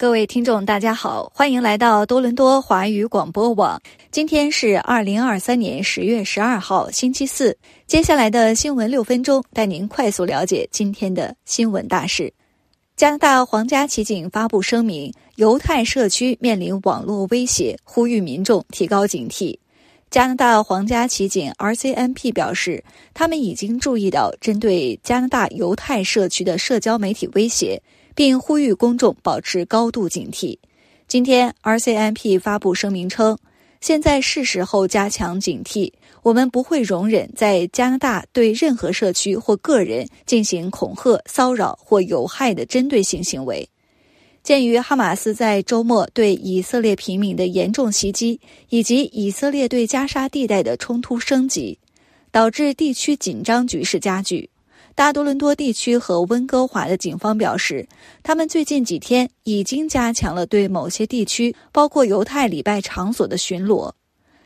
各位听众，大家好，欢迎来到多伦多华语广播网。今天是二零二三年十月十二号，星期四。接下来的新闻六分钟，带您快速了解今天的新闻大事。加拿大皇家骑警发布声明，犹太社区面临网络威胁，呼吁民众提高警惕。加拿大皇家骑警 RCMP 表示，他们已经注意到针对加拿大犹太社区的社交媒体威胁。并呼吁公众保持高度警惕。今天，RCMP 发布声明称，现在是时候加强警惕。我们不会容忍在加拿大对任何社区或个人进行恐吓、骚扰或有害的针对性行为。鉴于哈马斯在周末对以色列平民的严重袭击，以及以色列对加沙地带的冲突升级，导致地区紧张局势加剧。大多伦多地区和温哥华的警方表示，他们最近几天已经加强了对某些地区，包括犹太礼拜场所的巡逻。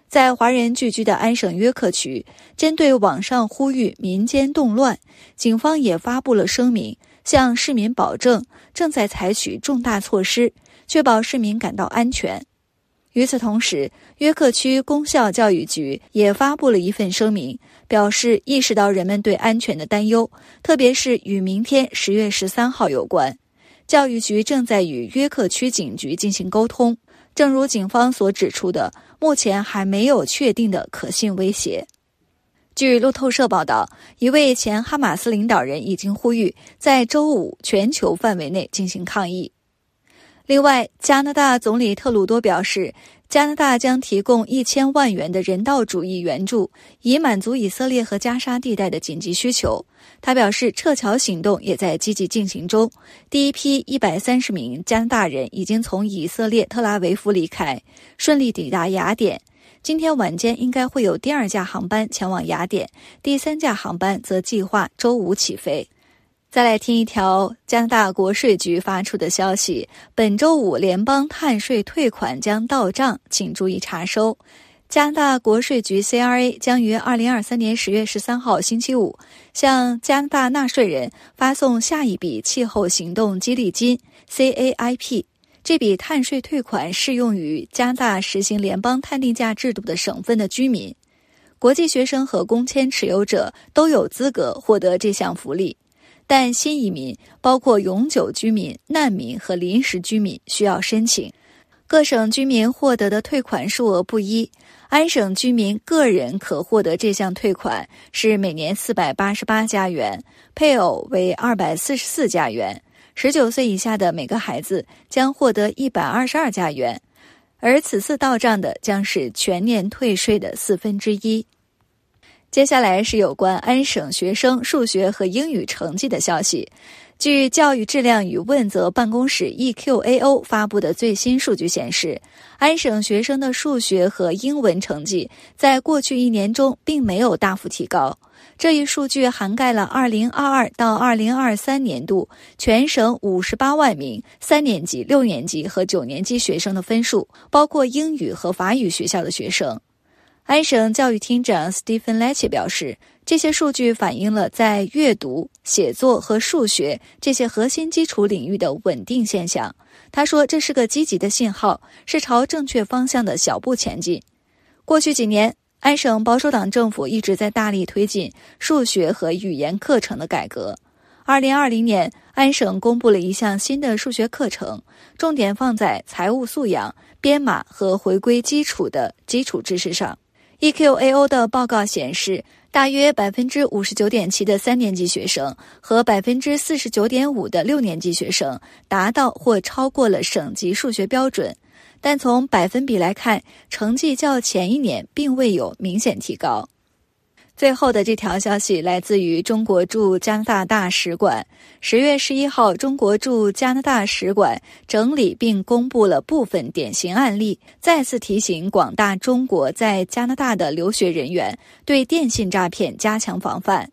在华人聚居的安省约克区，针对网上呼吁民间动乱，警方也发布了声明，向市民保证正在采取重大措施，确保市民感到安全。与此同时，约克区公校教育局也发布了一份声明，表示意识到人们对安全的担忧，特别是与明天十月十三号有关。教育局正在与约克区警局进行沟通。正如警方所指出的，目前还没有确定的可信威胁。据路透社报道，一位前哈马斯领导人已经呼吁在周五全球范围内进行抗议。另外，加拿大总理特鲁多表示，加拿大将提供一千万元的人道主义援助，以满足以色列和加沙地带的紧急需求。他表示，撤侨行动也在积极进行中。第一批一百三十名加拿大人已经从以色列特拉维夫离开，顺利抵达雅典。今天晚间应该会有第二架航班前往雅典，第三架航班则计划周五起飞。再来听一条加拿大国税局发出的消息：本周五联邦碳税退款将到账，请注意查收。加拿大国税局 CRA 将于二零二三年十月十三号星期五向加拿大纳税人发送下一笔气候行动激励金 CAIP。这笔碳税退款适用于加拿大实行联邦碳定价制度的省份的居民、国际学生和工签持有者都有资格获得这项福利。但新移民，包括永久居民、难民和临时居民，需要申请。各省居民获得的退款数额不一。安省居民个人可获得这项退款是每年四百八十八加元，配偶为二百四十四加元。十九岁以下的每个孩子将获得一百二十二加元，而此次到账的将是全年退税的四分之一。接下来是有关安省学生数学和英语成绩的消息。据教育质量与问责办公室 （EQAO） 发布的最新数据显示，安省学生的数学和英文成绩在过去一年中并没有大幅提高。这一数据涵盖了2022到2023年度全省58万名三年级、六年级和九年级学生的分数，包括英语和法语学校的学生。安省教育厅长 Stephen Lecce 表示，这些数据反映了在阅读、写作和数学这些核心基础领域的稳定现象。他说：“这是个积极的信号，是朝正确方向的小步前进。”过去几年，安省保守党政府一直在大力推进数学和语言课程的改革。2020年，安省公布了一项新的数学课程，重点放在财务素养、编码和回归基础的基础知识上。EQAO 的报告显示，大约百分之五十九点七的三年级学生和百分之四十九点五的六年级学生达到或超过了省级数学标准，但从百分比来看，成绩较前一年并未有明显提高。最后的这条消息来自于中国驻加拿大大使馆。十月十一号，中国驻加拿大使馆整理并公布了部分典型案例，再次提醒广大中国在加拿大的留学人员对电信诈骗加强防范。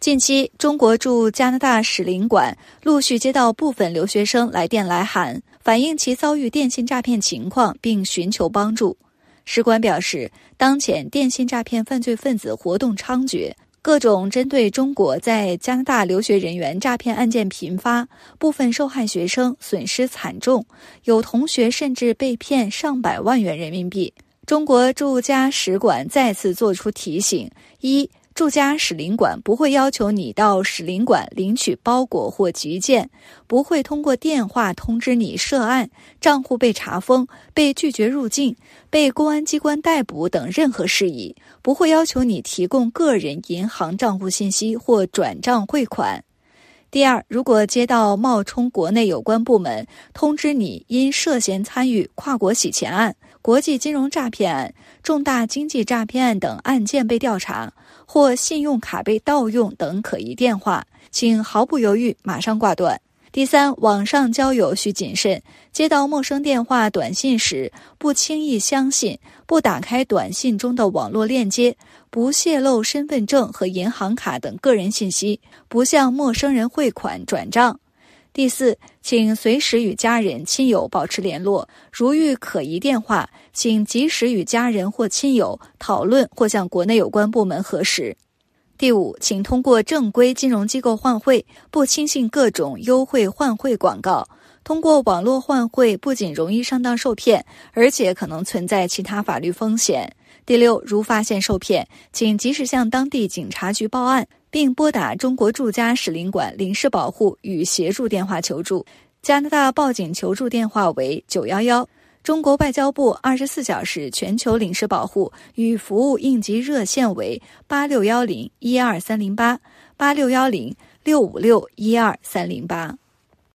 近期，中国驻加拿大使领馆陆续接到部分留学生来电来函，反映其遭遇电信诈骗情况，并寻求帮助。使馆表示，当前电信诈骗犯罪分子活动猖獗，各种针对中国在加拿大留学人员诈骗案件频发，部分受害学生损失惨重，有同学甚至被骗上百万元人民币。中国驻加使馆再次作出提醒：一。驻加使领馆不会要求你到使领馆领取包裹或急件，不会通过电话通知你涉案、账户被查封、被拒绝入境、被公安机关逮捕等任何事宜，不会要求你提供个人银行账户信息或转账汇款。第二，如果接到冒充国内有关部门通知你因涉嫌参与跨国洗钱案、国际金融诈骗案、重大经济诈骗案等案件被调查。或信用卡被盗用等可疑电话，请毫不犹豫马上挂断。第三，网上交友需谨慎，接到陌生电话、短信时不轻易相信，不打开短信中的网络链接，不泄露身份证和银行卡等个人信息，不向陌生人汇款转账。第四，请随时与家人、亲友保持联络。如遇可疑电话，请及时与家人或亲友讨论，或向国内有关部门核实。第五，请通过正规金融机构换汇，不轻信各种优惠换汇广告。通过网络换汇不仅容易上当受骗，而且可能存在其他法律风险。第六，如发现受骗，请及时向当地警察局报案。并拨打中国驻加使领馆领事保护与协助电话求助，加拿大报警求助电话为九幺幺，中国外交部二十四小时全球领事保护与服务应急热线为八六幺零一二三零八八六幺零六五六一二三零八。